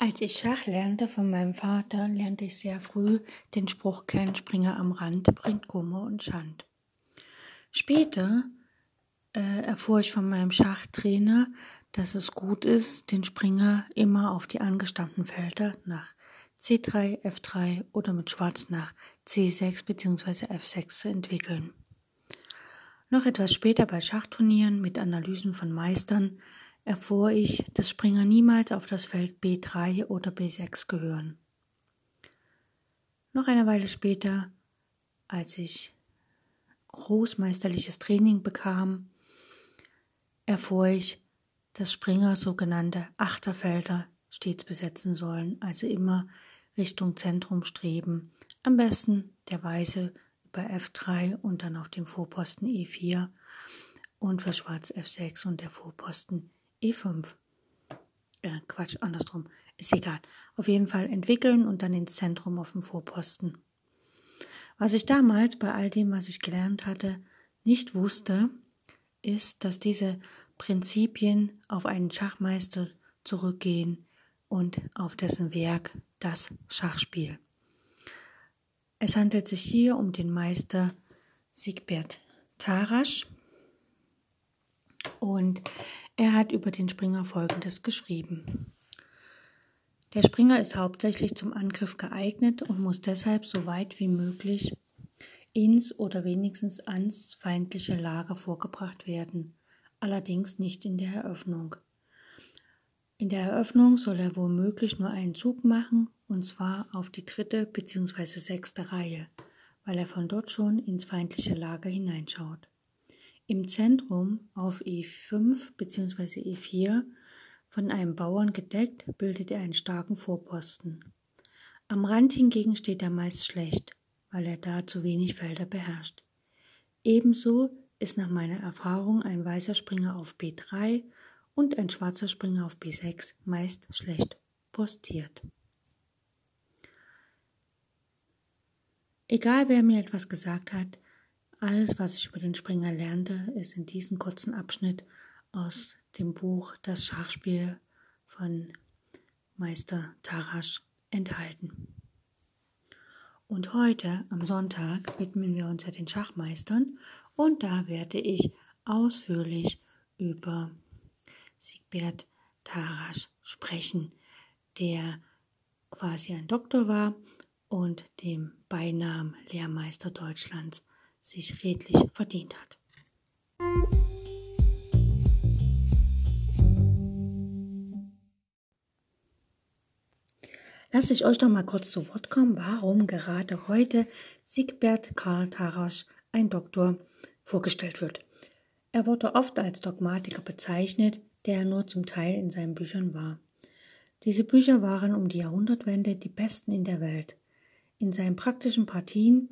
Als ich Schach lernte von meinem Vater, lernte ich sehr früh den Spruch kennen, Springer am Rand bringt Kummer und Schand. Später äh, erfuhr ich von meinem Schachtrainer, dass es gut ist, den Springer immer auf die angestammten Felder nach C3, F3 oder mit Schwarz nach C6 bzw. F6 zu entwickeln. Noch etwas später bei Schachturnieren mit Analysen von Meistern erfuhr ich, dass Springer niemals auf das Feld B3 oder B6 gehören. Noch eine Weile später, als ich großmeisterliches Training bekam, erfuhr ich, dass Springer sogenannte Achterfelder stets besetzen sollen, also immer Richtung Zentrum streben, am besten der Weiße über F3 und dann auf dem Vorposten E4 und für Schwarz F6 und der Vorposten E5. Äh, Quatsch, andersrum. Ist egal. Auf jeden Fall entwickeln und dann ins Zentrum auf dem Vorposten. Was ich damals bei all dem, was ich gelernt hatte, nicht wusste, ist, dass diese Prinzipien auf einen Schachmeister zurückgehen und auf dessen Werk das Schachspiel. Es handelt sich hier um den Meister Siegbert Tarasch und er hat über den Springer Folgendes geschrieben. Der Springer ist hauptsächlich zum Angriff geeignet und muss deshalb so weit wie möglich ins oder wenigstens ans feindliche Lager vorgebracht werden, allerdings nicht in der Eröffnung. In der Eröffnung soll er womöglich nur einen Zug machen, und zwar auf die dritte bzw. sechste Reihe, weil er von dort schon ins feindliche Lager hineinschaut. Im Zentrum auf E5 bzw. E4 von einem Bauern gedeckt, bildet er einen starken Vorposten. Am Rand hingegen steht er meist schlecht, weil er da zu wenig Felder beherrscht. Ebenso ist nach meiner Erfahrung ein weißer Springer auf B3 und ein schwarzer Springer auf B6 meist schlecht postiert. Egal wer mir etwas gesagt hat, alles, was ich über den Springer lernte, ist in diesem kurzen Abschnitt aus dem Buch Das Schachspiel von Meister Tarasch enthalten. Und heute, am Sonntag, widmen wir uns ja den Schachmeistern und da werde ich ausführlich über Siegbert Tarasch sprechen, der quasi ein Doktor war und dem Beinamen Lehrmeister Deutschlands sich redlich verdient hat. Lass ich euch doch mal kurz zu Wort kommen, warum gerade heute Siegbert Karl Tarasch, ein Doktor, vorgestellt wird. Er wurde oft als Dogmatiker bezeichnet, der er nur zum Teil in seinen Büchern war. Diese Bücher waren um die Jahrhundertwende die besten in der Welt. In seinen praktischen Partien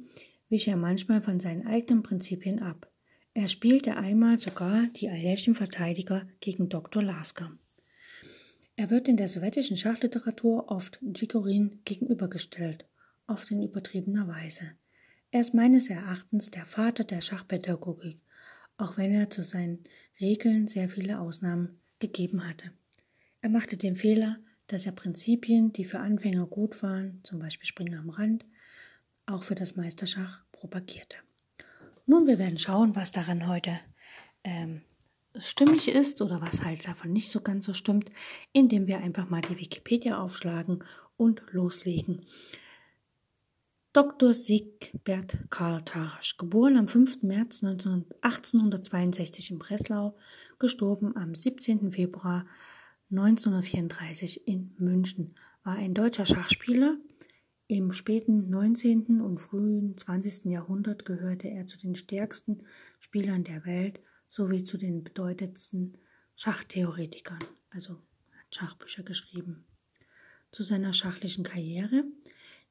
wich er manchmal von seinen eigenen Prinzipien ab. Er spielte einmal sogar die Aljechin Verteidiger gegen Dr. Lasker. Er wird in der sowjetischen Schachliteratur oft Jigorin gegenübergestellt, oft in übertriebener Weise. Er ist meines Erachtens der Vater der Schachpädagogik, auch wenn er zu seinen Regeln sehr viele Ausnahmen gegeben hatte. Er machte den Fehler, dass er Prinzipien, die für Anfänger gut waren, zum Beispiel Springer am Rand, auch für das Meisterschach propagierte. Nun, wir werden schauen, was daran heute ähm, stimmig ist oder was halt davon nicht so ganz so stimmt, indem wir einfach mal die Wikipedia aufschlagen und loslegen. Dr. Siegbert Karl Tarasch, geboren am 5. März 1862 in Breslau, gestorben am 17. Februar 1934 in München, war ein deutscher Schachspieler, im späten 19. und frühen 20. Jahrhundert gehörte er zu den stärksten Spielern der Welt sowie zu den bedeutendsten Schachtheoretikern, also hat Schachbücher geschrieben. Zu seiner schachlichen Karriere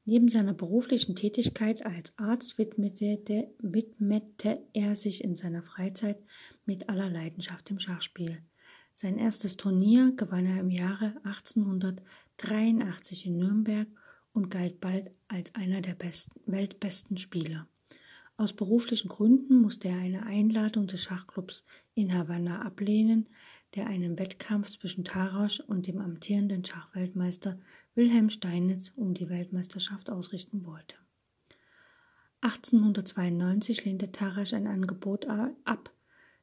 Neben seiner beruflichen Tätigkeit als Arzt widmete, widmete, er sich in seiner Freizeit mit aller Leidenschaft dem Schachspiel. Sein erstes Turnier gewann er im Jahre 1883 in Nürnberg und galt bald als einer der besten, weltbesten Spieler. Aus beruflichen Gründen musste er eine Einladung des Schachclubs in Havanna ablehnen, der einen Wettkampf zwischen Tarasch und dem amtierenden Schachweltmeister Wilhelm Steinitz um die Weltmeisterschaft ausrichten wollte. 1892 lehnte Tarasch ein Angebot ab,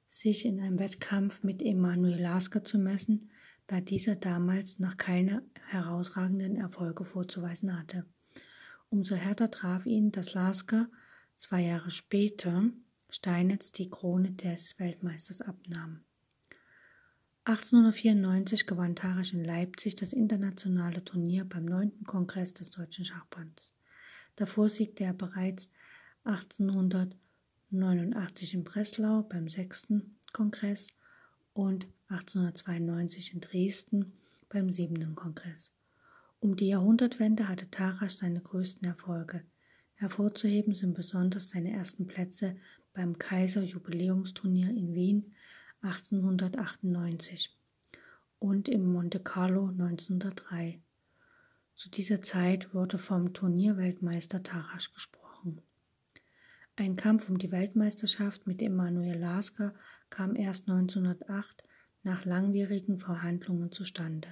sich in einem Wettkampf mit Emanuel Lasker zu messen, da dieser damals noch keine herausragenden Erfolge vorzuweisen hatte. Umso härter traf ihn, dass Lasker zwei Jahre später Steinitz die Krone des Weltmeisters abnahm. 1894 gewann Tarasch in Leipzig das internationale Turnier beim neunten Kongress des Deutschen Schachbands. Davor siegte er bereits 1889 in Breslau beim sechsten Kongress und 1892 in Dresden beim siebten Kongress. Um die Jahrhundertwende hatte Tarasch seine größten Erfolge. Hervorzuheben sind besonders seine ersten Plätze beim Kaiser Jubiläumsturnier in Wien 1898 und im Monte Carlo 1903. Zu dieser Zeit wurde vom Turnierweltmeister Tarasch gesprochen. Ein Kampf um die Weltmeisterschaft mit Emanuel Lasker kam erst 1908 nach langwierigen Verhandlungen zustande.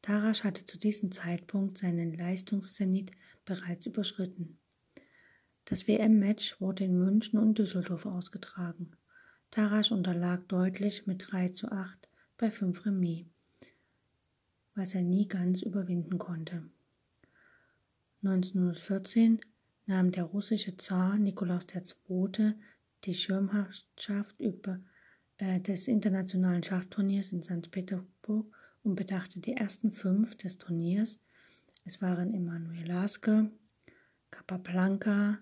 Tarasch hatte zu diesem Zeitpunkt seinen Leistungszenit bereits überschritten. Das WM-Match wurde in München und Düsseldorf ausgetragen. Tarasch unterlag deutlich mit 3 zu 8 bei 5 Remis, was er nie ganz überwinden konnte. 1914 nahm der russische Zar Nikolaus II. die Schirmherrschaft über des internationalen Schachturniers in St. Petersburg und bedachte die ersten fünf des Turniers. Es waren Emanuel Lasker, Capablanca,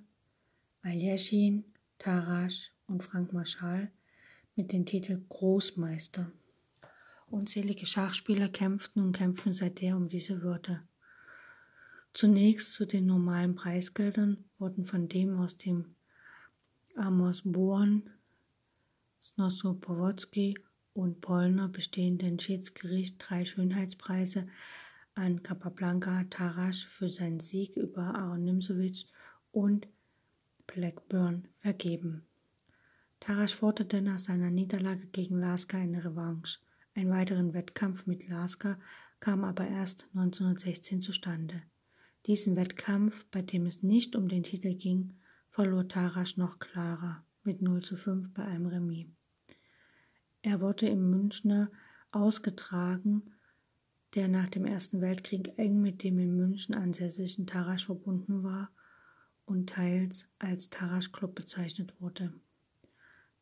Aljeschin, Tarasch und Frank Marschall mit dem Titel Großmeister. Unzählige Schachspieler kämpften und kämpfen seither um diese Würde. Zunächst zu den normalen Preisgeldern wurden von dem aus dem Amos Born, Snosso Powodzki und Pollner bestehenden Schiedsgericht drei Schönheitspreise an Capablanca Tarasch für seinen Sieg über Aaron Nimzowitsch und Blackburn vergeben. Tarasch forderte nach seiner Niederlage gegen Lasker eine Revanche. Ein weiteren Wettkampf mit Lasker kam aber erst 1916 zustande. Diesen Wettkampf, bei dem es nicht um den Titel ging, verlor Tarasch noch klarer mit 0 zu 5 bei einem Remis. Er wurde im Münchner ausgetragen, der nach dem Ersten Weltkrieg eng mit dem in München ansässigen Tarasch verbunden war und teils als Tarasch Club bezeichnet wurde.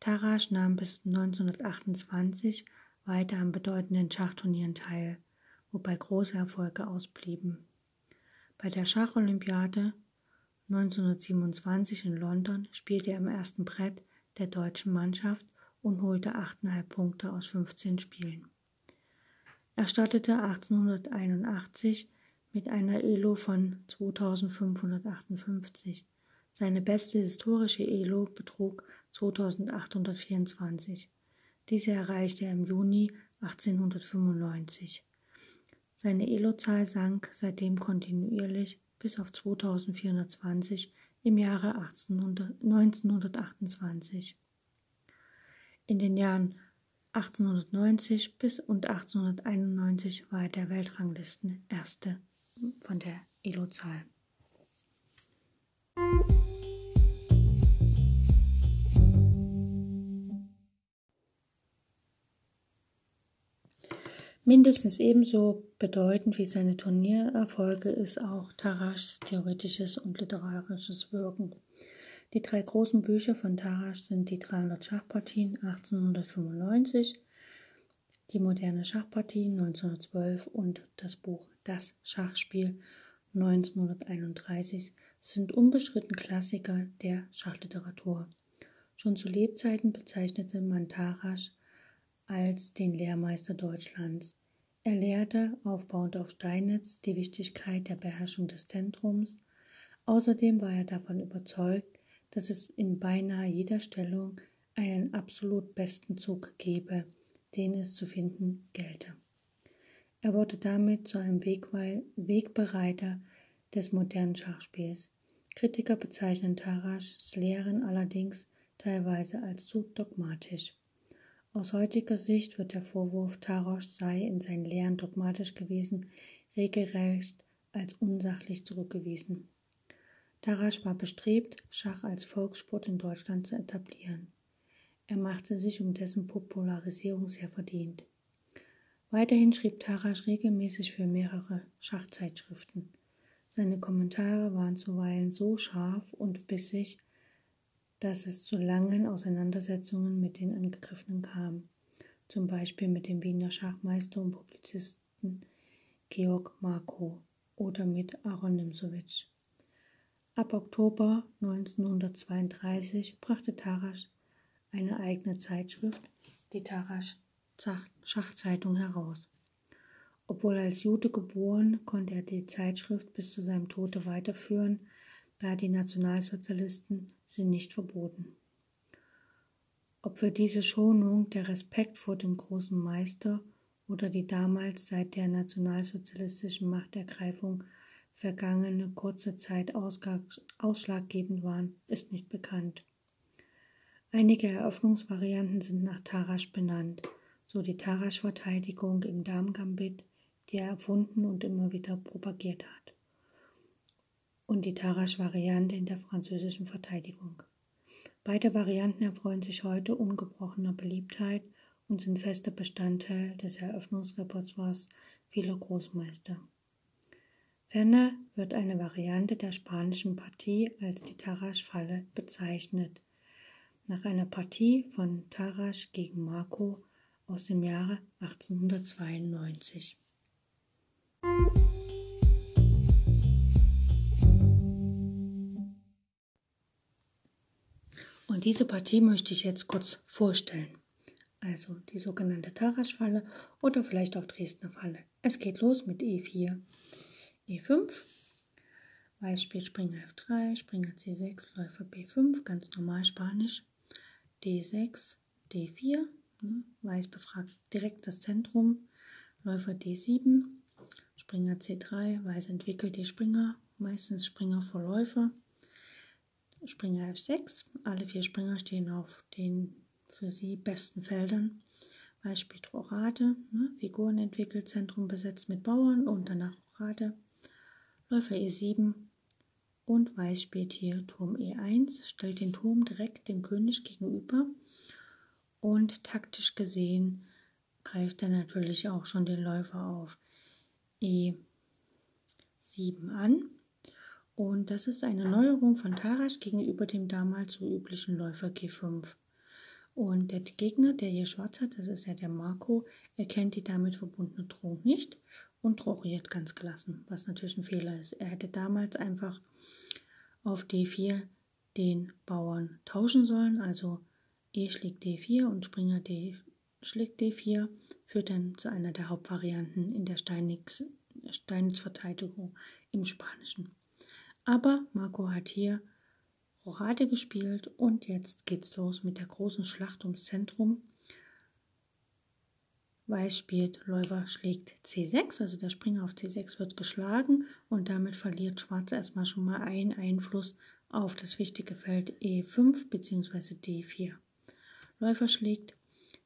Tarasch nahm bis 1928 weiter an bedeutenden Schachturnieren teil, wobei große Erfolge ausblieben. Bei der Schacholympiade 1927 in London spielte er im ersten Brett der deutschen Mannschaft und holte 8,5 Punkte aus 15 Spielen. Er startete 1881 mit einer Elo von 2558. Seine beste historische Elo betrug 2824. Diese erreichte er im Juni 1895. Seine Elo-Zahl sank seitdem kontinuierlich bis auf 2420 im Jahre 1800, 1928. In den Jahren 1890 bis und 1891 war er der Weltranglisten Erste von der Elo-Zahl. Mindestens ebenso bedeutend wie seine Turniererfolge ist auch Taraschs theoretisches und literarisches Wirken. Die drei großen Bücher von Tarasch sind die 300 Schachpartien 1895, die moderne Schachpartie 1912 und das Buch Das Schachspiel 1931 sind unbeschritten Klassiker der Schachliteratur. Schon zu Lebzeiten bezeichnete man Tarasch als den Lehrmeister Deutschlands. Er lehrte, aufbauend auf Steinitz, die Wichtigkeit der Beherrschung des Zentrums. Außerdem war er davon überzeugt, dass es in beinahe jeder Stellung einen absolut besten Zug gebe, den es zu finden gelte. Er wurde damit zu einem Wegbereiter des modernen Schachspiels. Kritiker bezeichnen Taraschs Lehren allerdings teilweise als zu dogmatisch. Aus heutiger Sicht wird der Vorwurf, Tarosch sei in seinen Lehren dogmatisch gewesen, regelrecht als unsachlich zurückgewiesen. Tarasch war bestrebt, Schach als Volkssport in Deutschland zu etablieren. Er machte sich um dessen Popularisierung sehr verdient. Weiterhin schrieb Tarasch regelmäßig für mehrere Schachzeitschriften. Seine Kommentare waren zuweilen so scharf und bissig, dass es zu langen Auseinandersetzungen mit den Angegriffenen kam, zum Beispiel mit dem Wiener Schachmeister und Publizisten Georg Markow oder mit Aaron Nimzowitsch. Ab Oktober 1932 brachte Tarasch eine eigene Zeitschrift, die Tarasch Schachzeitung, heraus. Obwohl als Jude geboren, konnte er die Zeitschrift bis zu seinem Tode weiterführen, da die Nationalsozialisten sie nicht verboten. Ob für diese Schonung der Respekt vor dem großen Meister oder die damals seit der nationalsozialistischen Machtergreifung vergangene kurze Zeit ausschlaggebend waren, ist nicht bekannt. Einige Eröffnungsvarianten sind nach Tarasch benannt, so die Tarasch-Verteidigung im Damengambit, die er erfunden und immer wieder propagiert hat, und die Tarasch-Variante in der französischen Verteidigung. Beide Varianten erfreuen sich heute ungebrochener Beliebtheit und sind fester Bestandteil des Eröffnungsrepertoires vieler Großmeister. Ferner wird eine Variante der spanischen Partie als die Tarasch-Falle bezeichnet, nach einer Partie von Tarasch gegen Marco aus dem Jahre 1892. diese Partie möchte ich jetzt kurz vorstellen. Also die sogenannte Tarasch-Falle oder vielleicht auch Dresdner Falle. Es geht los mit E4. E5, Weiß spielt Springer F3, Springer C6, Läufer B5, ganz normal Spanisch, D6, D4, hm, Weiß befragt direkt das Zentrum, Läufer D7, Springer C3, Weiß entwickelt die Springer, meistens Springer vor Läufer, Springer F6, alle vier Springer stehen auf den für sie besten Feldern. Weiß spielt Rochade, ne, Figuren entwickelt, Zentrum besetzt mit Bauern und danach Rochade. Läufer E7 und Weiß spielt hier Turm E1, stellt den Turm direkt dem König gegenüber und taktisch gesehen greift er natürlich auch schon den Läufer auf E7 an. Und das ist eine Neuerung von Tarasch gegenüber dem damals so üblichen Läufer G5. Und der Gegner, der hier schwarz hat, das ist ja der Marco, erkennt die damit verbundene Drohung nicht und rochiert ganz gelassen, was natürlich ein Fehler ist. Er hätte damals einfach auf D4 den Bauern tauschen sollen, also E schlägt D4 und Springer D schlägt D4, führt dann zu einer der Hauptvarianten in der Steinitz-Verteidigung im Spanischen. Aber Marco hat hier Rochade gespielt und jetzt geht's los mit der großen Schlacht ums Zentrum. Weiß spielt, Läufer schlägt C6, also der Springer auf C6 wird geschlagen und damit verliert Schwarz erstmal schon mal einen Einfluss auf das wichtige Feld E5 bzw. D4. Läufer schlägt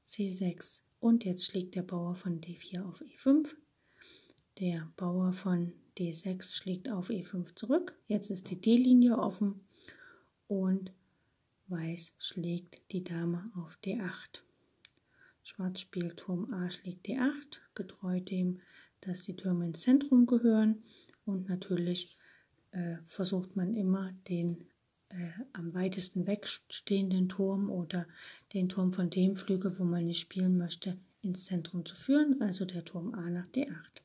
C6 und jetzt schlägt der Bauer von D4 auf E5. Der Bauer von D6 schlägt auf E5 zurück. Jetzt ist die D-Linie offen und Weiß schlägt die Dame auf D8. Schwarz spielt Turm A schlägt D8, getreu dem, dass die Türme ins Zentrum gehören. Und natürlich äh, versucht man immer den äh, am weitesten wegstehenden Turm oder den Turm von dem Flügel, wo man nicht spielen möchte, ins Zentrum zu führen, also der Turm A nach D8.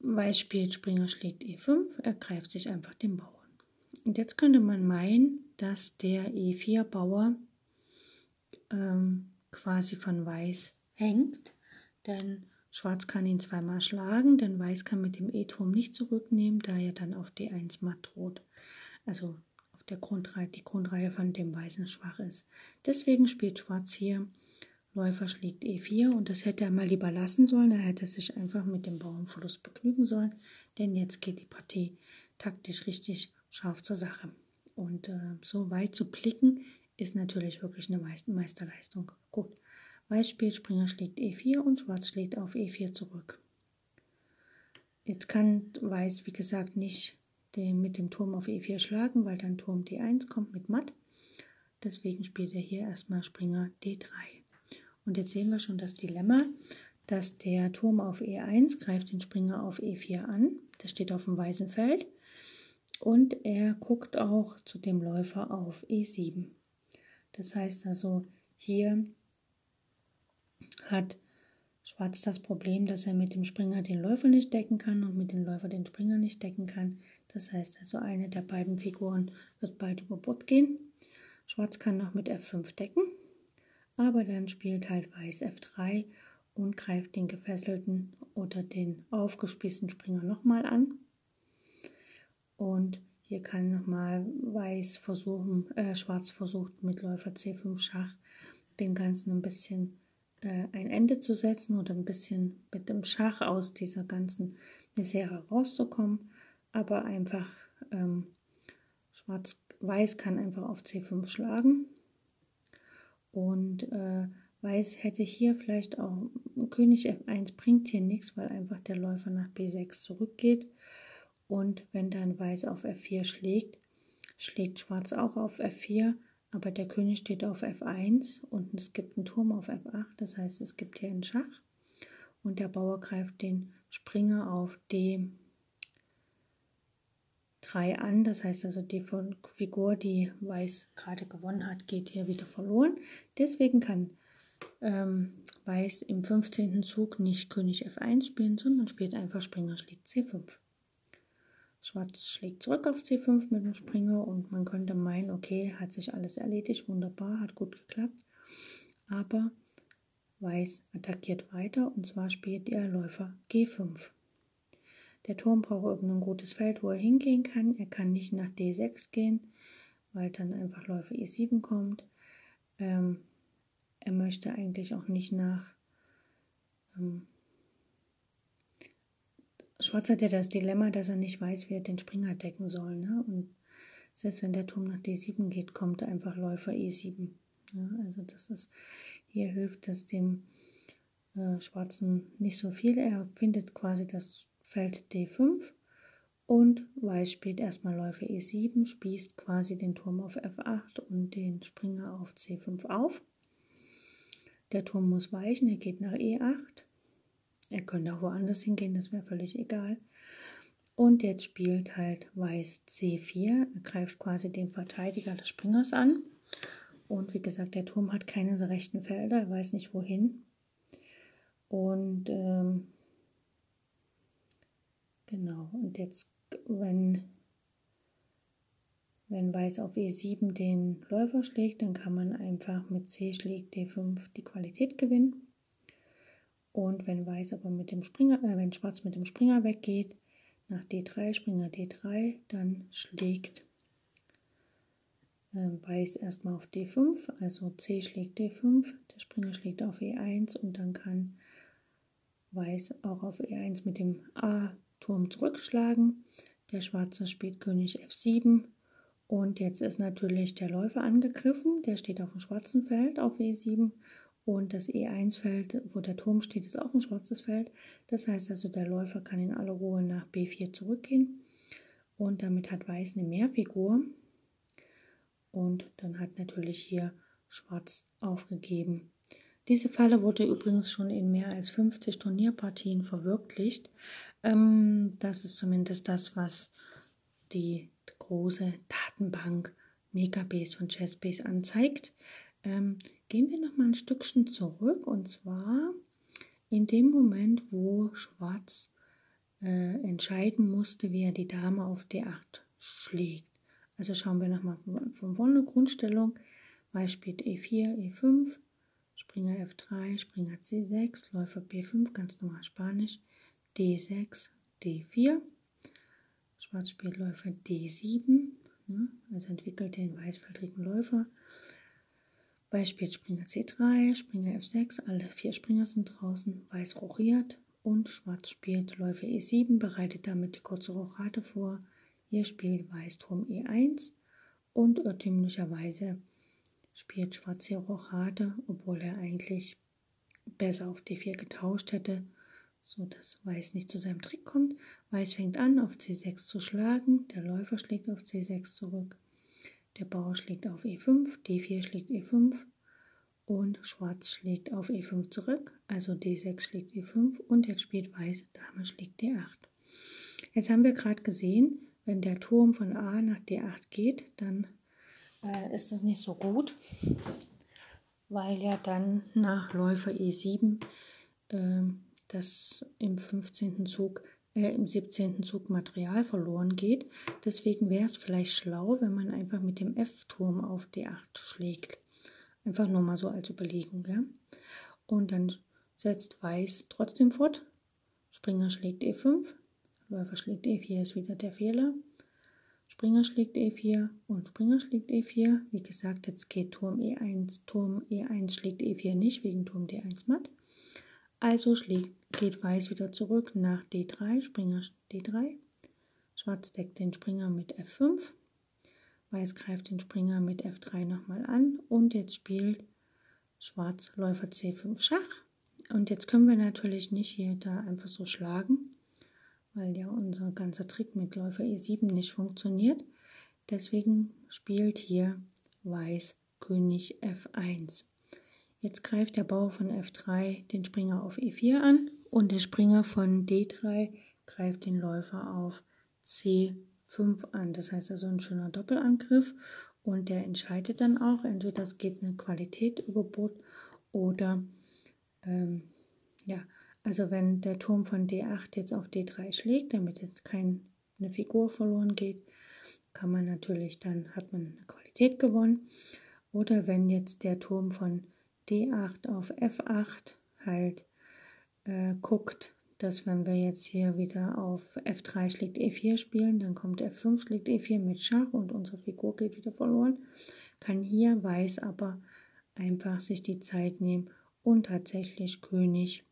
Weiß spielt Springer schlägt E5, er greift sich einfach den Bauern. Und jetzt könnte man meinen, dass der E4-Bauer ähm, quasi von Weiß hängt, denn Schwarz kann ihn zweimal schlagen, denn Weiß kann mit dem E-Turm nicht zurücknehmen, da er dann auf D1 matt droht. Also auf der Grundreihe, die Grundreihe von dem Weißen schwach ist. Deswegen spielt Schwarz hier Läufer schlägt E4 und das hätte er mal lieber lassen sollen. Er hätte sich einfach mit dem Bauernverlust begnügen sollen, denn jetzt geht die Partie taktisch richtig scharf zur Sache. Und äh, so weit zu blicken ist natürlich wirklich eine Meisterleistung. Gut, Weiß spielt, Springer schlägt E4 und Schwarz schlägt auf E4 zurück. Jetzt kann Weiß, wie gesagt, nicht den, mit dem Turm auf E4 schlagen, weil dann Turm D1 kommt mit Matt. Deswegen spielt er hier erstmal Springer D3. Und jetzt sehen wir schon das Dilemma, dass der Turm auf E1 greift den Springer auf E4 an. Der steht auf dem weißen Feld. Und er guckt auch zu dem Läufer auf E7. Das heißt also, hier hat Schwarz das Problem, dass er mit dem Springer den Läufer nicht decken kann und mit dem Läufer den Springer nicht decken kann. Das heißt also, eine der beiden Figuren wird bald über Bord gehen. Schwarz kann noch mit F5 decken, aber dann spielt halt Weiß F3 und greift den gefesselten oder den aufgespießten Springer nochmal an. Und hier kann nochmal Weiß versuchen, äh, Schwarz versucht mit Läufer C5 Schach dem Ganzen ein bisschen äh, ein Ende zu setzen oder ein bisschen mit dem Schach aus dieser ganzen Misere rauszukommen. Aber einfach ähm, Schwarz-Weiß kann einfach auf C5 schlagen. Und äh, Weiß hätte hier vielleicht auch König F1 bringt hier nichts, weil einfach der Läufer nach B6 zurückgeht. Und wenn dann Weiß auf F4 schlägt, schlägt Schwarz auch auf F4, aber der König steht auf F1 und es gibt einen Turm auf F8, das heißt es gibt hier einen Schach und der Bauer greift den Springer auf D3 an, das heißt also die Figur, die Weiß gerade gewonnen hat, geht hier wieder verloren. Deswegen kann ähm, Weiß im 15. Zug nicht König F1 spielen, sondern spielt einfach Springer schlägt C5. Schwarz schlägt zurück auf C5 mit dem Springer und man könnte meinen, okay, hat sich alles erledigt, wunderbar, hat gut geklappt. Aber Weiß attackiert weiter und zwar spielt er Läufer G5. Der Turm braucht irgendein gutes Feld, wo er hingehen kann. Er kann nicht nach D6 gehen, weil dann einfach Läufer E7 kommt. Ähm, er möchte eigentlich auch nicht nach ähm, Schwarz hat ja das Dilemma, dass er nicht weiß, wie er den Springer decken soll. Ne? Und selbst wenn der Turm nach D7 geht, kommt einfach Läufer E7. Ja? Also das ist, hier hilft das dem äh, Schwarzen nicht so viel. Er findet quasi das Feld D5 und Weiß spielt erstmal Läufer E7, spießt quasi den Turm auf F8 und den Springer auf C5 auf. Der Turm muss weichen, er geht nach E8. Er könnte auch woanders hingehen, das wäre völlig egal. Und jetzt spielt halt Weiß C4. Er greift quasi den Verteidiger des Springers an. Und wie gesagt, der Turm hat keine rechten Felder, er weiß nicht wohin. Und ähm, genau, und jetzt, wenn wenn Weiß auf E7 den Läufer schlägt, dann kann man einfach mit C schlägt D5 die Qualität gewinnen. Und wenn Weiß aber mit dem Springer, äh, wenn Schwarz mit dem Springer weggeht, nach D3, Springer D3, dann schlägt äh, Weiß erstmal auf D5, also C schlägt D5, der Springer schlägt auf E1 und dann kann Weiß auch auf E1 mit dem A-Turm zurückschlagen. Der Schwarze spielt König F7 und jetzt ist natürlich der Läufer angegriffen, der steht auf dem schwarzen Feld auf E7 und das E1-Feld, wo der Turm steht, ist auch ein schwarzes Feld. Das heißt also, der Läufer kann in aller Ruhe nach B4 zurückgehen und damit hat Weiß eine Mehrfigur und dann hat natürlich hier Schwarz aufgegeben. Diese Falle wurde übrigens schon in mehr als 50 Turnierpartien verwirklicht. Ähm, das ist zumindest das, was die große Datenbank Megabase von Chessbase anzeigt. Ähm, gehen wir noch mal ein Stückchen zurück und zwar in dem Moment, wo Schwarz äh, entscheiden musste, wie er die Dame auf D8 schlägt. Also schauen wir nochmal von vorne Grundstellung. Weiß spielt E4, E5, Springer F3, Springer C6, Läufer B5, ganz normal Spanisch, D6, D4. Schwarz spielt Läufer D7, ne? also entwickelt den weißfeldrigen Läufer. Beispiel Springer C3, Springer F6, alle vier Springer sind draußen, Weiß rochiert und Schwarz spielt Läufer E7, bereitet damit die kurze Rochade vor. Hier spielt Weiß Turm E1 und irrtümlicherweise spielt Schwarz hier Rochade, obwohl er eigentlich besser auf D4 getauscht hätte, so dass Weiß nicht zu seinem Trick kommt. Weiß fängt an, auf C6 zu schlagen, der Läufer schlägt auf C6 zurück, der Bauer schlägt auf E5, D4 schlägt E5 und Schwarz schlägt auf E5 zurück, also D6 schlägt E5 und jetzt spielt Weiß, Dame schlägt D8. Jetzt haben wir gerade gesehen, wenn der Turm von A nach D8 geht, dann äh, ist das nicht so gut, weil ja dann nach Läufer E7 äh, das im 15. Zug, äh, im 17. Zug Material verloren geht. Deswegen wäre es vielleicht schlau, wenn man einfach mit dem F-Turm auf D8 schlägt. Einfach nur mal so als Überlegung. Ja? Und dann setzt Weiß trotzdem fort. Springer schlägt E5, Läufer schlägt E4 ist wieder der Fehler. Springer schlägt E4 und Springer schlägt E4. Wie gesagt, jetzt geht Turm E1, Turm E1 schlägt E4 nicht wegen Turm D1 matt. Also schlägt, geht Weiß wieder zurück nach D3, Springer D3. Schwarz deckt den Springer mit F5. Weiß greift den Springer mit F3 nochmal an und jetzt spielt Schwarz Läufer C5 Schach. Und jetzt können wir natürlich nicht hier da einfach so schlagen, weil ja unser ganzer Trick mit Läufer E7 nicht funktioniert. Deswegen spielt hier Weiß König F1. Jetzt greift der Bauer von F3 den Springer auf E4 an und der Springer von D3 greift den Läufer auf C5 an. Das heißt also ein schöner Doppelangriff und der entscheidet dann auch, entweder es geht eine Qualität über Bord oder ähm, ja, also wenn der Turm von D8 jetzt auf D3 schlägt, damit jetzt keine Figur verloren geht, kann man natürlich dann, hat man eine Qualität gewonnen. Oder wenn jetzt der Turm von D8 auf F8 halt äh, guckt, dass wenn wir jetzt hier wieder auf F3 schlägt E4 spielen, dann kommt F5 schlägt E4 mit Schach und unsere Figur geht wieder verloren, kann hier Weiß aber einfach sich die Zeit nehmen und tatsächlich König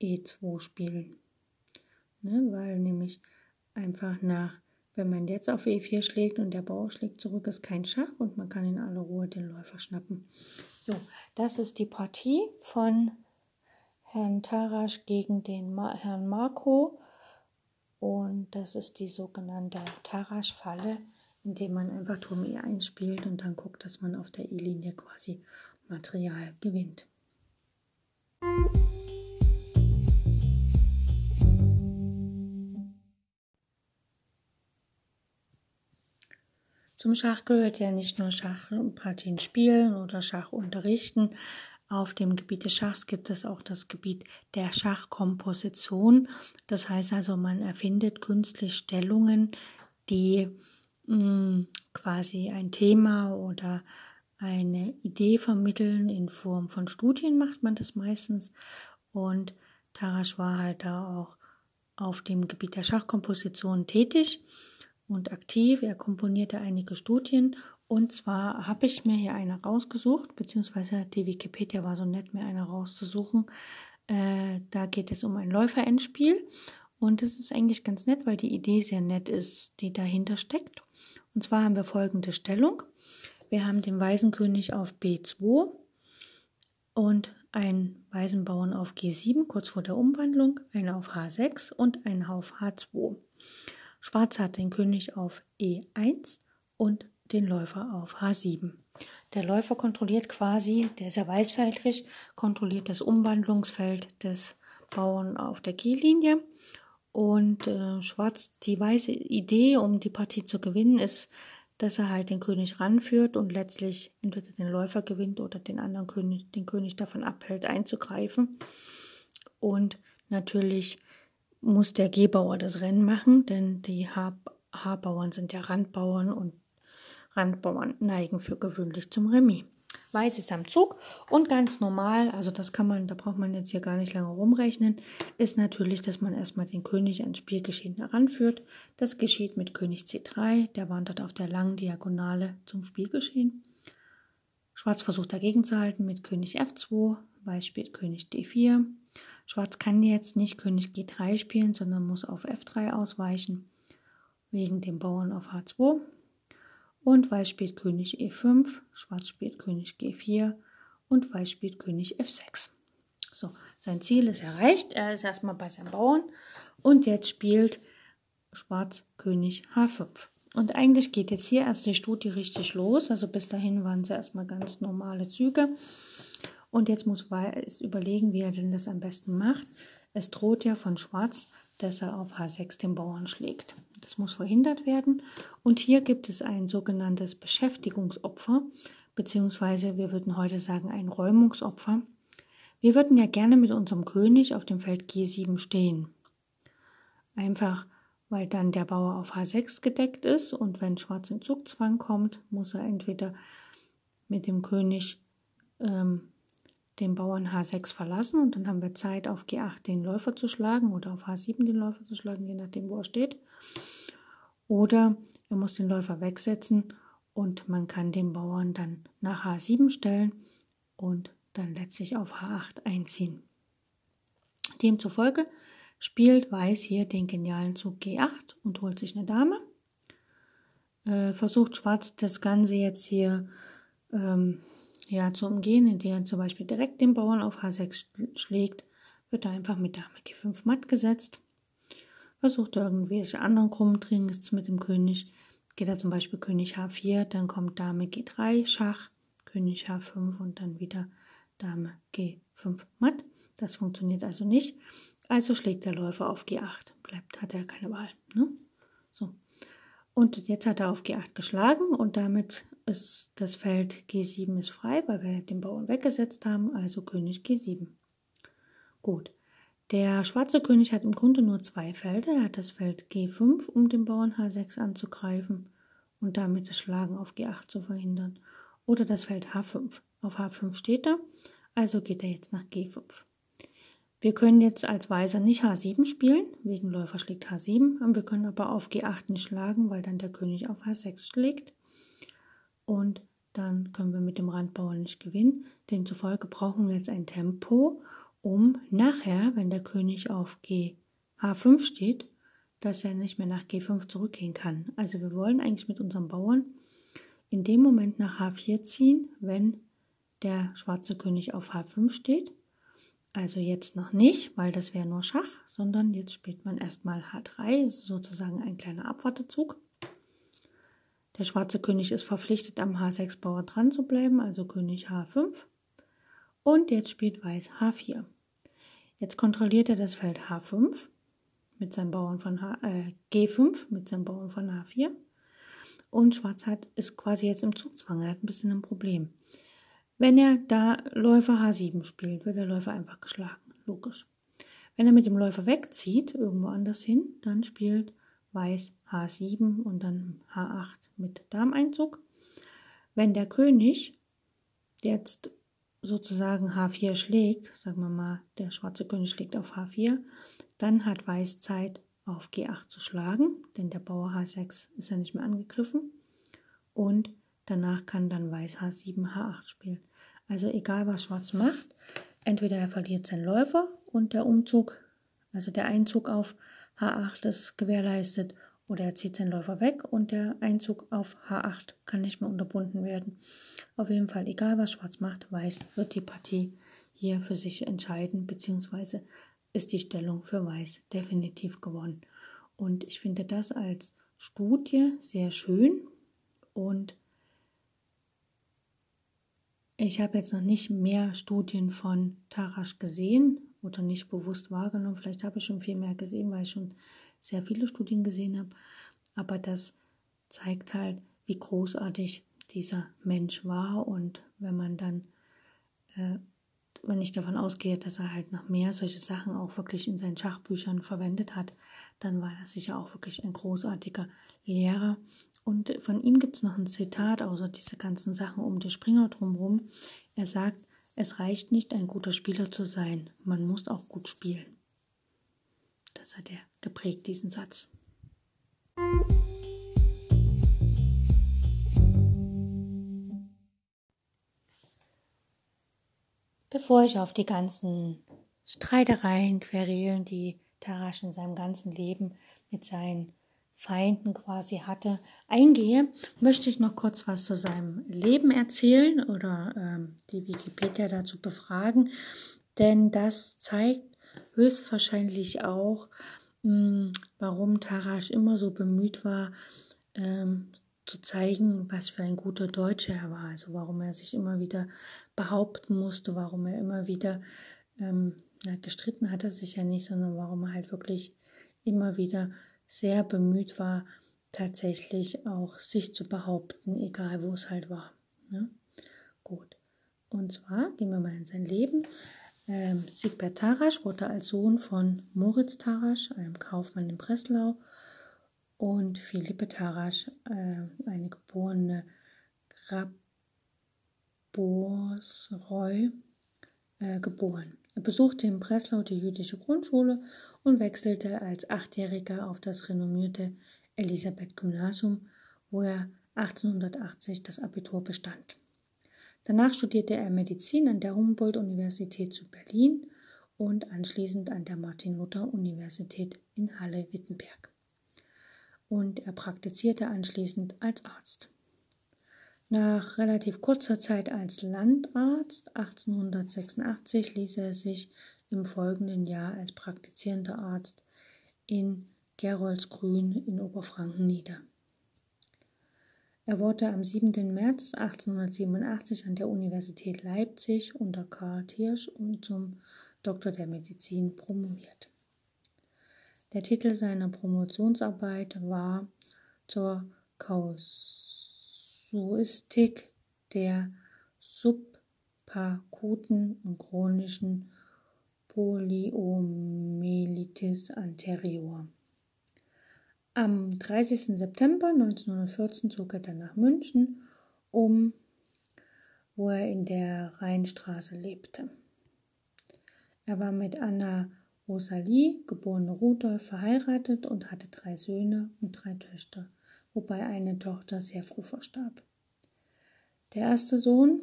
E2 spielen. Ne, weil nämlich einfach nach, wenn man jetzt auf E4 schlägt und der Bauer schlägt zurück, ist kein Schach und man kann in aller Ruhe den Läufer schnappen. So, das ist die Partie von Herrn Tarasch gegen den Ma Herrn Marco und das ist die sogenannte Tarasch-Falle, indem man einfach Turm E1 spielt und dann guckt, dass man auf der E-Linie quasi Material gewinnt. Zum Schach gehört ja nicht nur Schachpartien spielen oder Schach unterrichten. Auf dem Gebiet des Schachs gibt es auch das Gebiet der Schachkomposition. Das heißt also, man erfindet künstlich Stellungen, die mh, hm, quasi ein Thema oder eine Idee vermitteln. In Form von Studien macht man das meistens. Und Tarasch war halt da auch auf dem Gebiet der Schachkomposition tätig und aktiv. Er komponierte einige Studien und zwar habe ich mir hier eine rausgesucht, beziehungsweise die Wikipedia war so nett, mir eine rauszusuchen. Äh, da geht es um ein Läufer-Endspiel und das ist eigentlich ganz nett, weil die Idee sehr nett ist, die dahinter steckt. Und zwar haben wir folgende Stellung. Wir haben den Waisenkönig auf B2 und einen Waisenbauern auf G7 kurz vor der Umwandlung, einen auf H6 und einen auf H2. Schwarz hat den König auf E1 und den Läufer auf H7. Der Läufer kontrolliert quasi, der ist ja weißfeldrig, kontrolliert das Umwandlungsfeld des Bauern auf der G-Linie. Und äh, Schwarz, die weiße Idee, um die Partie zu gewinnen, ist, dass er halt den König ranführt und letztlich entweder den Läufer gewinnt oder den anderen König, den König davon abhält, einzugreifen. Und natürlich muss der G-Bauer das Rennen machen, denn die H-Bauern sind ja Randbauern und Randbauern neigen für gewöhnlich zum Remis. Weiß ist am Zug und ganz normal, also das kann man, da braucht man jetzt hier gar nicht lange rumrechnen, ist natürlich, dass man erstmal den König ans Spielgeschehen heranführt. Das geschieht mit König C3, der wandert auf der langen Diagonale zum Spielgeschehen. Schwarz versucht dagegen zu halten mit König F2, Weiß spielt König D4, Schwarz kann jetzt nicht König G3 spielen, sondern muss auf F3 ausweichen, wegen dem Bauern auf H2. Und Weiß spielt König E5, Schwarz spielt König G4 und Weiß spielt König F6. So, sein Ziel ist erreicht. Er ist erstmal bei seinen Bauern und jetzt spielt Schwarz König H5. Und eigentlich geht jetzt hier erst die Studie richtig los. Also bis dahin waren es erstmal ganz normale Züge. Und jetzt muss Weiß überlegen, wie er denn das am besten macht. Es droht ja von Schwarz, dass er auf H6 den Bauern schlägt. Das muss verhindert werden. Und hier gibt es ein sogenanntes Beschäftigungsopfer, beziehungsweise wir würden heute sagen ein Räumungsopfer. Wir würden ja gerne mit unserem König auf dem Feld G7 stehen. Einfach weil dann der Bauer auf H6 gedeckt ist und wenn Schwarz in Zugzwang kommt, muss er entweder mit dem König ähm, den Bauern H6 verlassen und dann haben wir Zeit auf G8 den Läufer zu schlagen oder auf H7 den Läufer zu schlagen, je nachdem wo er steht. Oder er muss den Läufer wegsetzen und man kann den Bauern dann nach H7 stellen und dann letztlich auf H8 einziehen. Demzufolge spielt Weiß hier den genialen Zug G8 und holt sich eine Dame. Äh, versucht Schwarz das Ganze jetzt hier ähm, ja, zu umgehen, indem er zum Beispiel direkt den Bauern auf H6 schlägt, wird er einfach mit Dame G5 matt gesetzt. Versucht er irgendwelche anderen krummen Tricks mit dem König. Geht er zum Beispiel König H4, dann kommt Dame G3 Schach, König H5 und dann wieder Dame G5 matt. Das funktioniert also nicht. Also schlägt der Läufer auf G8. Bleibt, hat er keine Wahl. Ne? So. Und jetzt hat er auf G8 geschlagen und damit ist das Feld G7 ist frei, weil wir den Bauern weggesetzt haben, also König G7. Gut. Der schwarze König hat im Grunde nur zwei Felder. Er hat das Feld G5, um den Bauern H6 anzugreifen und damit das Schlagen auf G8 zu verhindern. Oder das Feld H5. Auf H5 steht er, also geht er jetzt nach G5. Wir können jetzt als Weißer nicht H7 spielen, wegen Läufer schlägt H7, und wir können aber auf G8 nicht schlagen, weil dann der König auf H6 schlägt. Und dann können wir mit dem Randbauer nicht gewinnen. Demzufolge brauchen wir jetzt ein Tempo, um nachher, wenn der König auf G H5 steht, dass er nicht mehr nach G5 zurückgehen kann. Also wir wollen eigentlich mit unserem Bauern in dem Moment nach H4 ziehen, wenn der schwarze König auf H5 steht also jetzt noch nicht, weil das wäre nur Schach, sondern jetzt spielt man erstmal H3, sozusagen ein kleiner Abwartezug. Der schwarze König ist verpflichtet, am H6 Bauer dran zu bleiben, also König H5. Und jetzt spielt Weiß H4. Jetzt kontrolliert er das Feld H5 mit seinem Bauern von H, äh, G5 mit seinem Bauern von H4. Und Schwarz hat, ist quasi jetzt im Zugzwang, er hat ein bisschen ein Problem. Wenn er da Läufer H7 spielt, wird der Läufer einfach geschlagen. Logisch. Wenn er mit dem Läufer wegzieht, irgendwo anders hin, dann spielt Weiß H7 und dann H8 mit Darmeinzug. Wenn der König jetzt sozusagen H4 schlägt, sagen wir mal, der schwarze König schlägt auf H4, dann hat Weiß Zeit auf G8 zu schlagen, denn der Bauer H6 ist ja nicht mehr angegriffen. Und Danach kann dann Weiß H7, H8 spielen. Also egal, was Schwarz macht, entweder er verliert seinen Läufer und der Umzug, also der Einzug auf H8 ist gewährleistet, oder er zieht seinen Läufer weg und der Einzug auf H8 kann nicht mehr unterbunden werden. Auf jeden Fall, egal was Schwarz macht, Weiß wird die Partie hier für sich entscheiden, beziehungsweise ist die Stellung für Weiß definitiv gewonnen. Und ich finde das als Studie sehr schön und ich habe jetzt noch nicht mehr Studien von Tarasch gesehen oder nicht bewusst wahrgenommen. Vielleicht habe ich schon viel mehr gesehen, weil ich schon sehr viele Studien gesehen habe. Aber das zeigt halt, wie großartig dieser Mensch war. Und wenn man dann, äh, wenn ich davon ausgehe, dass er halt noch mehr solche Sachen auch wirklich in seinen Schachbüchern verwendet hat, dann war er sicher auch wirklich ein großartiger Lehrer und von ihm gibt es noch ein Zitat, außer diese ganzen Sachen um den Springer drumherum. Er sagt, es reicht nicht, ein guter Spieler zu sein, man muss auch gut spielen. Das hat er geprägt, diesen Satz. Bevor ich auf die ganzen Streitereien, Querelen, die Tarasch in seinem ganzen Leben mit seinen Feinden quasi hatte, eingehe, möchte ich noch kurz was zu seinem Leben erzählen oder ähm, die Wikipedia dazu befragen, denn das zeigt höchstwahrscheinlich auch, hm, warum Tarasch immer so bemüht war, ähm, zu zeigen, was für ein guter Deutscher er war, also warum er sich immer wieder behaupten musste, warum er immer wieder ähm, na, gestritten hat er sich ja nicht, sondern warum er halt wirklich immer wieder sehr bemüht war, tatsächlich auch sich zu behaupten, egal wo es halt war. Ne? Gut. Und zwar gehen wir mal in sein Leben. Ähm, Siegbert Tarasch wurde als Sohn von Moritz Tarasch, einem Kaufmann in Breslau, und Philippe Tarasch, äh, eine geborene Graborsreu, äh, geboren. Er besuchte in Breslau die jüdische Grundschule und wechselte als Achtjähriger auf das renommierte Elisabeth-Gymnasium, wo er 1880 das Abitur bestand. Danach studierte er Medizin an der Humboldt-Universität zu Berlin und anschließend an der Martin-Luther-Universität in Halle-Wittenberg. Und er praktizierte anschließend als Arzt. Nach relativ kurzer Zeit als Landarzt 1886 ließ er sich im folgenden Jahr als praktizierender Arzt in Geroldsgrün in Oberfranken nieder. Er wurde am 7. März 1887 an der Universität Leipzig unter Karl Thiersch und zum Doktor der Medizin promoviert. Der Titel seiner Promotionsarbeit war zur Kasuistik der subakuten und chronischen Poliomyelitis anterior. Am 30. September 1914 zog er dann nach München, um, wo er in der Rheinstraße lebte. Er war mit Anna Rosalie, geborene Rudolf, verheiratet und hatte drei Söhne und drei Töchter, wobei eine Tochter sehr früh verstarb. Der erste Sohn,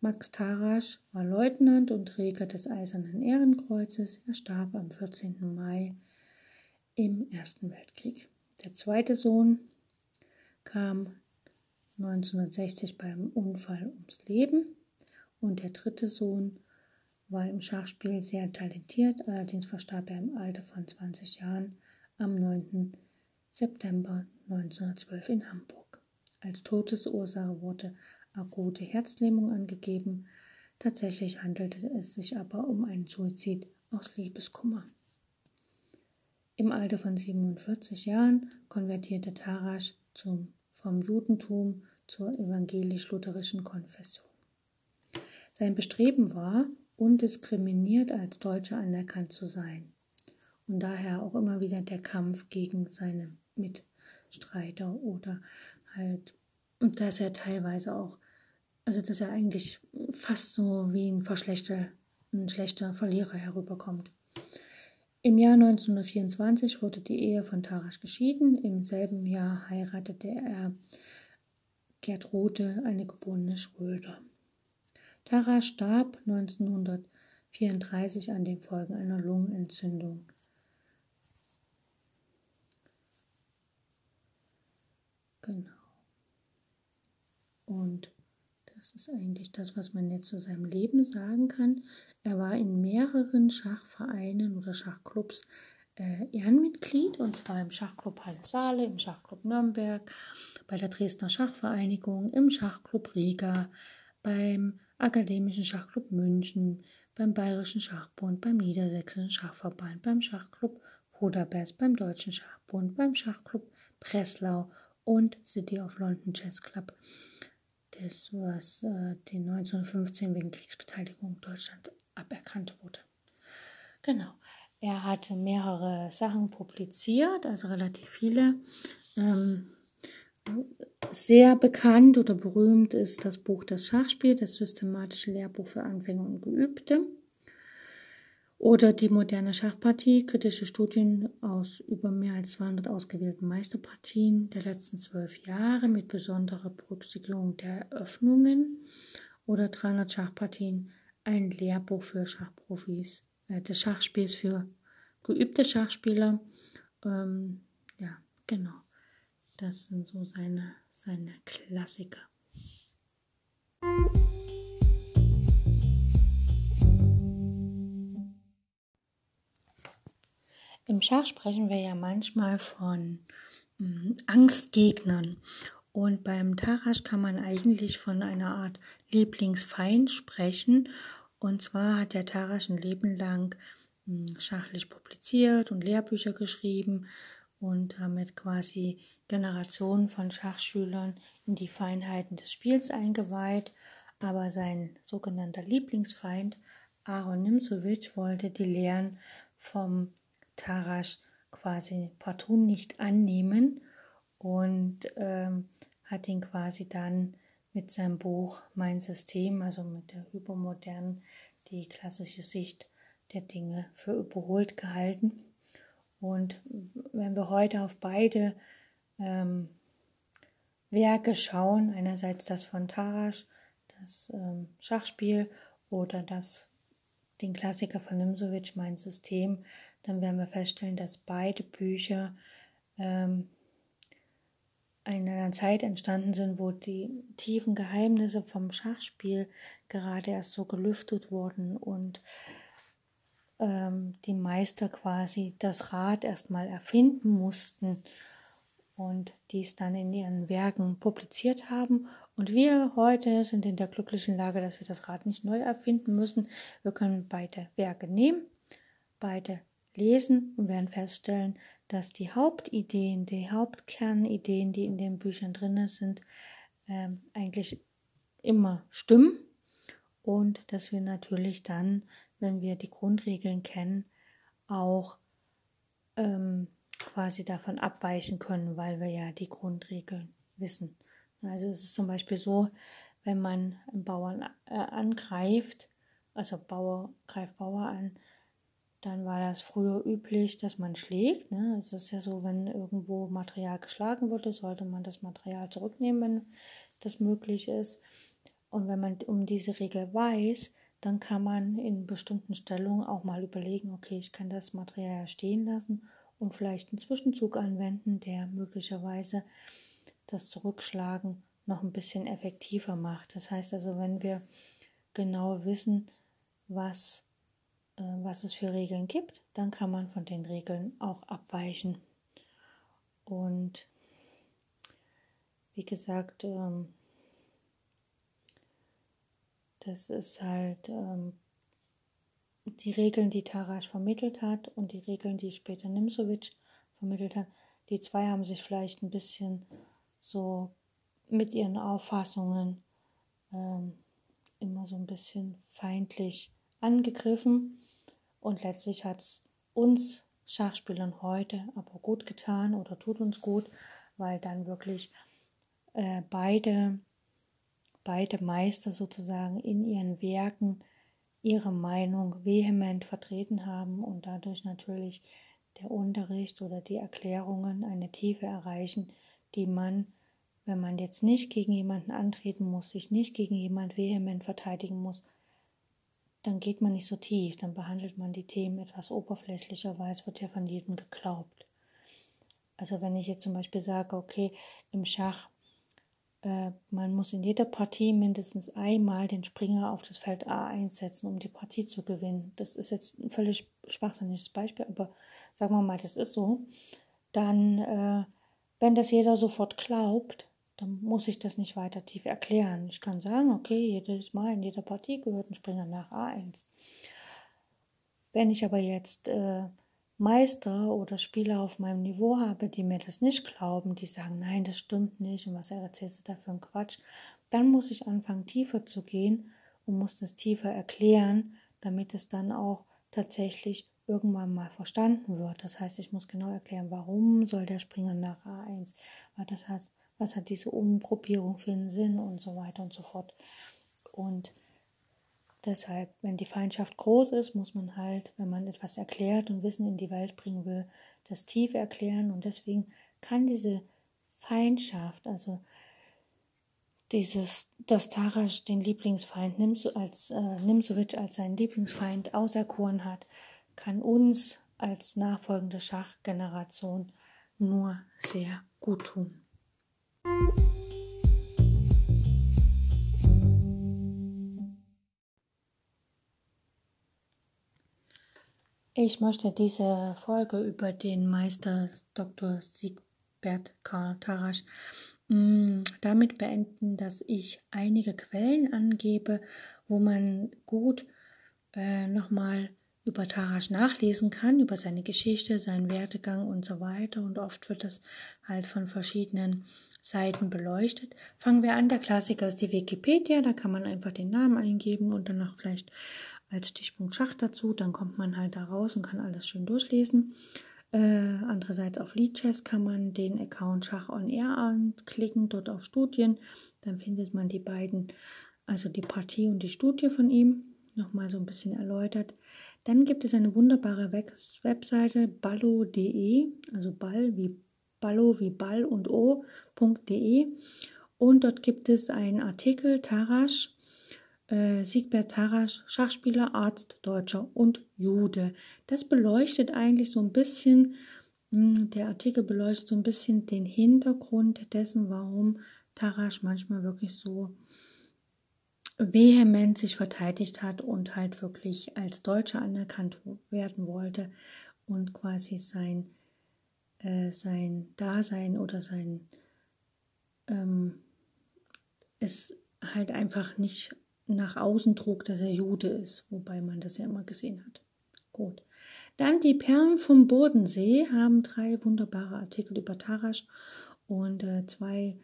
Max Tarasch, war Leutnant und Träger des Eisernen Ehrenkreuzes. Er starb am 14. Mai im Ersten Weltkrieg. Der zweite Sohn kam 1960 beim Unfall ums Leben und der dritte Sohn war im Schachspiel sehr talentiert, allerdings verstarb er im Alter von 20 Jahren am 9. September 1912 in Hamburg. Als Todesursache wurde akute Herzlähmung angegeben. Tatsächlich handelte es sich aber um einen Suizid aus Liebeskummer. Im Alter von 47 Jahren konvertierte Tarasch zum, vom Judentum zur evangelisch-lutherischen Konfession. Sein Bestreben war, undiskriminiert als Deutscher anerkannt zu sein und daher auch immer wieder der Kampf gegen seine Mitstreiter oder halt, dass er teilweise auch, also dass er eigentlich fast so wie ein verschlechter, ein schlechter Verlierer herüberkommt. Im Jahr 1924 wurde die Ehe von Tarasch geschieden. Im selben Jahr heiratete er Gertrude, eine geborene Schröder. Tarasch starb 1934 an den Folgen einer Lungenentzündung. Genau. Und das ist eigentlich das, was man jetzt zu seinem Leben sagen kann. Er war in mehreren Schachvereinen oder Schachclubs äh, Ehrenmitglied, und zwar im Schachclub Halle Saale, im Schachclub Nürnberg, bei der Dresdner Schachvereinigung, im Schachclub Riga, beim Akademischen Schachclub München, beim Bayerischen Schachbund, beim Niedersächsischen Schachverband, beim Schachclub Budapest, beim Deutschen Schachbund, beim Schachclub Breslau und City of London Chess Club das, was äh, den 1915 wegen Kriegsbeteiligung Deutschlands aberkannt wurde. Genau. Er hatte mehrere Sachen publiziert, also relativ viele. Ähm, sehr bekannt oder berühmt ist das Buch Das Schachspiel, das systematische Lehrbuch für Anfänger und Geübte. Oder die moderne Schachpartie, kritische Studien aus über mehr als 200 ausgewählten Meisterpartien der letzten zwölf Jahre mit besonderer Berücksichtigung der Eröffnungen. Oder 300 Schachpartien, ein Lehrbuch für Schachprofis, äh, des Schachspiels für geübte Schachspieler. Ähm, Genau, das sind so seine, seine Klassiker. Im Schach sprechen wir ja manchmal von mh, Angstgegnern. Und beim Tarasch kann man eigentlich von einer Art Lieblingsfeind sprechen. Und zwar hat der Tarasch ein Leben lang mh, schachlich publiziert und Lehrbücher geschrieben und damit quasi Generationen von Schachschülern in die Feinheiten des Spiels eingeweiht. Aber sein sogenannter Lieblingsfeind, Aaron Nimzowitsch, wollte die Lehren vom Tarasch quasi partout nicht annehmen und ähm, hat ihn quasi dann mit seinem Buch Mein System, also mit der hypermodernen, die klassische Sicht der Dinge für überholt gehalten. Und wenn wir heute auf beide ähm, Werke schauen, einerseits das von Tarasch, das ähm, Schachspiel oder das den Klassiker von Nimsowitsch, Mein System, dann werden wir feststellen, dass beide Bücher ähm, in einer Zeit entstanden sind, wo die tiefen Geheimnisse vom Schachspiel gerade erst so gelüftet wurden und ähm, die Meister quasi das Rad erstmal erfinden mussten und dies dann in ihren Werken publiziert haben. Und wir heute sind in der glücklichen Lage, dass wir das Rad nicht neu erfinden müssen. Wir können beide Werke nehmen, beide lesen und werden feststellen, dass die Hauptideen, die Hauptkernideen, die in den Büchern drin sind, äh, eigentlich immer stimmen und dass wir natürlich dann, wenn wir die Grundregeln kennen, auch ähm, quasi davon abweichen können, weil wir ja die Grundregeln wissen. Also es ist zum Beispiel so, wenn man einen Bauern äh, angreift, also Bauer greift Bauer an, dann war das früher üblich, dass man schlägt. Ne? Es ist ja so, wenn irgendwo Material geschlagen wurde, sollte man das Material zurücknehmen, wenn das möglich ist. Und wenn man um diese Regel weiß, dann kann man in bestimmten Stellungen auch mal überlegen, okay, ich kann das Material stehen lassen und vielleicht einen Zwischenzug anwenden, der möglicherweise das Zurückschlagen noch ein bisschen effektiver macht. Das heißt also, wenn wir genau wissen, was was es für Regeln gibt, dann kann man von den Regeln auch abweichen. Und wie gesagt, ähm, das ist halt ähm, die Regeln, die Tarasch vermittelt hat und die Regeln, die später Nimsovic vermittelt hat. Die zwei haben sich vielleicht ein bisschen so mit ihren Auffassungen ähm, immer so ein bisschen feindlich angegriffen. Und letztlich hat es uns Schachspielern heute aber gut getan oder tut uns gut, weil dann wirklich äh, beide, beide Meister sozusagen in ihren Werken ihre Meinung vehement vertreten haben und dadurch natürlich der Unterricht oder die Erklärungen eine Tiefe erreichen, die man, wenn man jetzt nicht gegen jemanden antreten muss, sich nicht gegen jemanden vehement verteidigen muss, dann geht man nicht so tief, dann behandelt man die Themen etwas oberflächlicher, weil es wird ja von jedem geglaubt. Also wenn ich jetzt zum Beispiel sage, okay, im Schach, äh, man muss in jeder Partie mindestens einmal den Springer auf das Feld A einsetzen, um die Partie zu gewinnen. Das ist jetzt ein völlig schwachsinniges Beispiel, aber sagen wir mal, das ist so. Dann, äh, wenn das jeder sofort glaubt, dann muss ich das nicht weiter tief erklären. Ich kann sagen, okay, jedes Mal in jeder Partie gehört ein Springer nach A1. Wenn ich aber jetzt äh, Meister oder Spieler auf meinem Niveau habe, die mir das nicht glauben, die sagen, nein, das stimmt nicht und was erzählst du da für ein Quatsch, dann muss ich anfangen, tiefer zu gehen und muss das tiefer erklären, damit es dann auch tatsächlich irgendwann mal verstanden wird. Das heißt, ich muss genau erklären, warum soll der Springer nach A1, weil das heißt, was hat diese Umgruppierung für einen Sinn und so weiter und so fort. Und deshalb, wenn die Feindschaft groß ist, muss man halt, wenn man etwas erklärt und Wissen in die Welt bringen will, das tief erklären. Und deswegen kann diese Feindschaft, also dieses, dass Tarasch den Lieblingsfeind Nimso als äh, Nimsowitsch als seinen Lieblingsfeind auserkoren hat, kann uns als nachfolgende Schachgeneration nur sehr gut tun. Ich möchte diese Folge über den Meister Dr. Siegbert Karl Tarasch mm, damit beenden, dass ich einige Quellen angebe, wo man gut äh, nochmal über Tarasch nachlesen kann, über seine Geschichte, seinen Werdegang und so weiter. Und oft wird das halt von verschiedenen Seiten beleuchtet. Fangen wir an, der Klassiker ist die Wikipedia, da kann man einfach den Namen eingeben und danach vielleicht als Stichpunkt Schach dazu, dann kommt man halt da raus und kann alles schön durchlesen. Äh, andererseits auf Leadchess kann man den Account Schach on Air anklicken, dort auf Studien. Dann findet man die beiden, also die Partie und die Studie von ihm, nochmal so ein bisschen erläutert. Dann gibt es eine wunderbare Webseite ballo.de, also Ball wie Ballo wie Ball und O.de. Und dort gibt es einen Artikel, Tarasch, äh, Siegbert Tarasch, Schachspieler, Arzt, Deutscher und Jude. Das beleuchtet eigentlich so ein bisschen, mh, hm, der Artikel beleuchtet so ein bisschen den Hintergrund dessen, warum Tarasch manchmal wirklich so vehement sich verteidigt hat und halt wirklich als Deutscher anerkannt werden wollte und quasi sein, äh, sein Dasein oder sein ähm, es halt einfach nicht nach außen trug, dass er Jude ist, wobei man das ja immer gesehen hat. Gut. Dann die Perlen vom Bodensee haben drei wunderbare Artikel über Tarasch und äh, zwei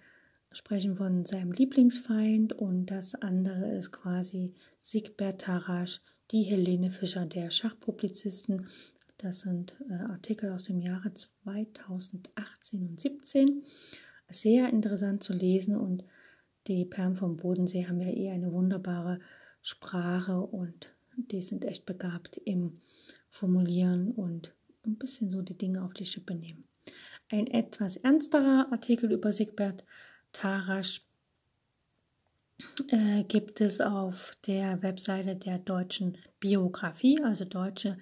sprechen von seinem Lieblingsfeind und das andere ist quasi Siegbert Tarasch, die Helene Fischer der Schachpublizisten. Das sind äh, Artikel aus dem Jahre 2018 und 17. Sehr interessant zu lesen und die Perlen vom Bodensee haben ja eh eine wunderbare Sprache und die sind echt begabt im Formulieren und ein bisschen so die Dinge auf die Schippe nehmen. Ein etwas ernsterer Artikel über Sigbert Tarasch äh, gibt es auf der Webseite der deutschen Biografie, also deutsche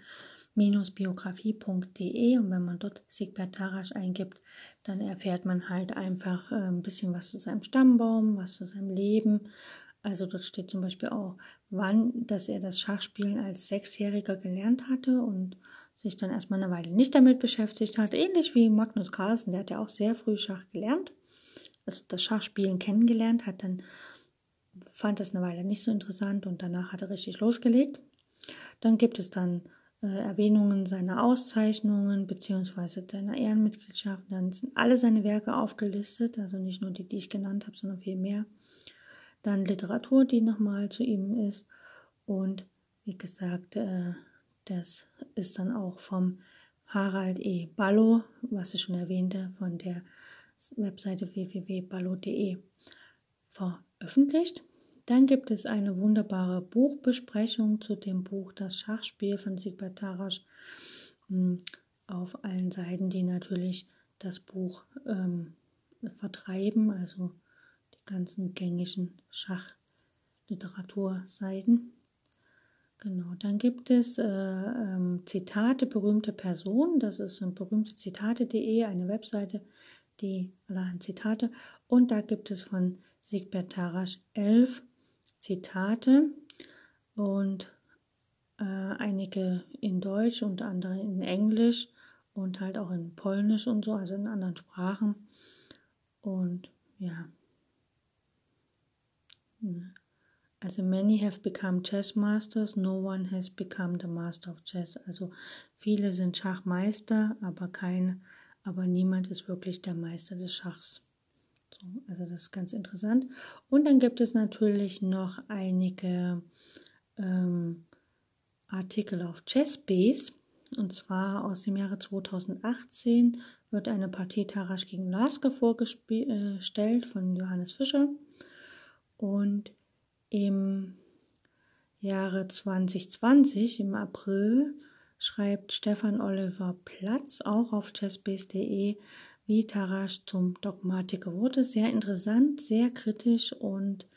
biografie.de und wenn man dort Siegbert Tarasch eingibt, dann erfährt man halt einfach äh, ein bisschen was zu seinem Stammbaum, was zu seinem Leben. Also dort steht zum Beispiel auch, wann, dass er das Schachspielen als Sechsjähriger gelernt hatte und sich dann erstmal eine Weile nicht damit beschäftigt hat. Ähnlich wie Magnus Carlsen, der hat ja auch sehr früh Schach gelernt, also das Schachspielen kennengelernt, hat dann fand das eine Weile nicht so interessant und danach hat er richtig losgelegt. Dann gibt es dann Erwähnungen seiner Auszeichnungen bzw. seiner Ehrenmitgliedschaften. Dann sind alle seine Werke aufgelistet, also nicht nur die, die ich genannt habe, sondern viel mehr. Dann Literatur, die nochmal zu ihm ist. Und wie gesagt, äh, das ist dann auch vom Harald E. Ballo, was ich schon erwähnte, von der Webseite www.ballo.de veröffentlicht. Dann gibt es eine wunderbare Buchbesprechung zu dem Buch Das Schachspiel von Siegbert Tarasch. Hm, auf allen Seiten, die natürlich das Buch ähm, vertreiben, also die ganzen gängigen Schachliteraturseiten. Genau, dann gibt es äh, ähm, Zitate berühmter Personen, das ist berühmte Zitate.de, eine Webseite, die allerhand Zitate, und da gibt es von Siegbert Tarasch elf Zitate und äh, einige in Deutsch und andere in Englisch und halt auch in Polnisch und so, also in anderen Sprachen. Und ja. Also many have become chess masters, no one has become the master of chess. Also viele sind Schachmeister, aber kein, aber niemand ist wirklich der Meister des Schachs. So, also das ist ganz interessant. Und dann gibt es natürlich noch einige ähm, Artikel auf Chessbase. Und zwar aus dem Jahre 2018 wird eine Partie Tarasch gegen Lasker vorgestellt von Johannes Fischer. Und im Jahre 2020, im April, schreibt Stefan Oliver Platz auch auf chessbase.de wie Tarasch zum Dogmatiker wurde. Sehr interessant, sehr kritisch und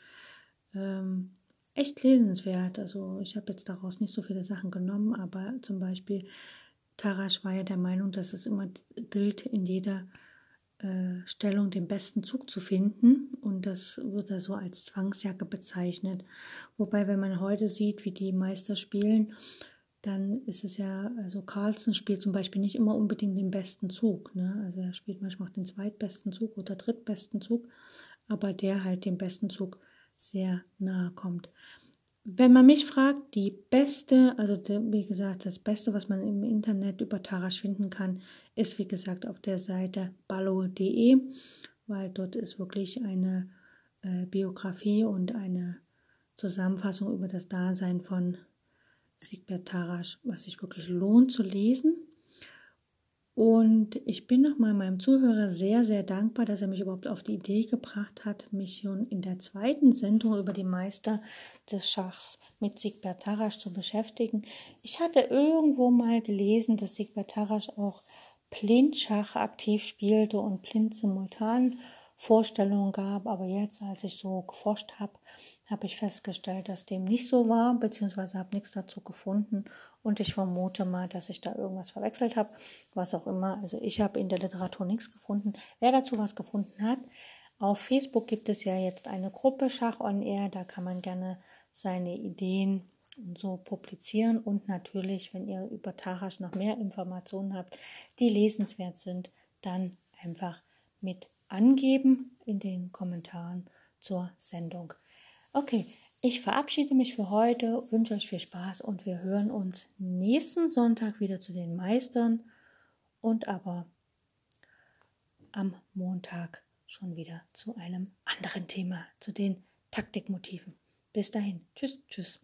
ähm, echt lesenswert. Also ich habe jetzt daraus nicht so viele Sachen genommen, aber zum Beispiel Tarasch war ja der Meinung, dass es immer gilt, in jeder äh, Stellung den besten Zug zu finden. Und das wird er so als Zwangsjacke bezeichnet. Wobei, wenn man heute sieht, wie die Meister spielen, dann ist es ja, also Carlsen spielt zum Beispiel nicht immer unbedingt den besten Zug. Ne? Also er spielt manchmal auch den zweitbesten Zug oder drittbesten Zug, aber der halt dem besten Zug sehr nahe kommt. Wenn man mich fragt, die beste, also wie gesagt, das Beste, was man im Internet über Tarasch finden kann, ist wie gesagt auf der Seite ballo.de, weil dort ist wirklich eine äh, Biografie und eine Zusammenfassung über das Dasein von Siegbert Tarasch, was sich wirklich lohnt zu lesen. Und ich bin nochmal meinem Zuhörer sehr, sehr dankbar, dass er mich überhaupt auf die Idee gebracht hat, mich schon in der zweiten Sendung über die Meister des Schachs mit Siegbert Tarasch zu beschäftigen. Ich hatte irgendwo mal gelesen, dass Siegbert Tarasch auch Blindschach aktiv spielte und blind simultan Vorstellungen gab. Aber jetzt, als ich so geforscht habe, habe ich festgestellt, dass dem nicht so war, beziehungsweise habe nichts dazu gefunden und ich vermute mal, dass ich da irgendwas verwechselt habe, was auch immer. Also ich habe in der Literatur nichts gefunden. Wer dazu was gefunden hat, auf Facebook gibt es ja jetzt eine Gruppe Schach on Air, da kann man gerne seine Ideen und so publizieren und natürlich, wenn ihr über Tarasch noch mehr Informationen habt, die lesenswert sind, dann einfach mit angeben in den Kommentaren zur Sendung. Okay, ich verabschiede mich für heute, wünsche euch viel Spaß und wir hören uns nächsten Sonntag wieder zu den Meistern und aber am Montag schon wieder zu einem anderen Thema, zu den Taktikmotiven. Bis dahin, tschüss, tschüss.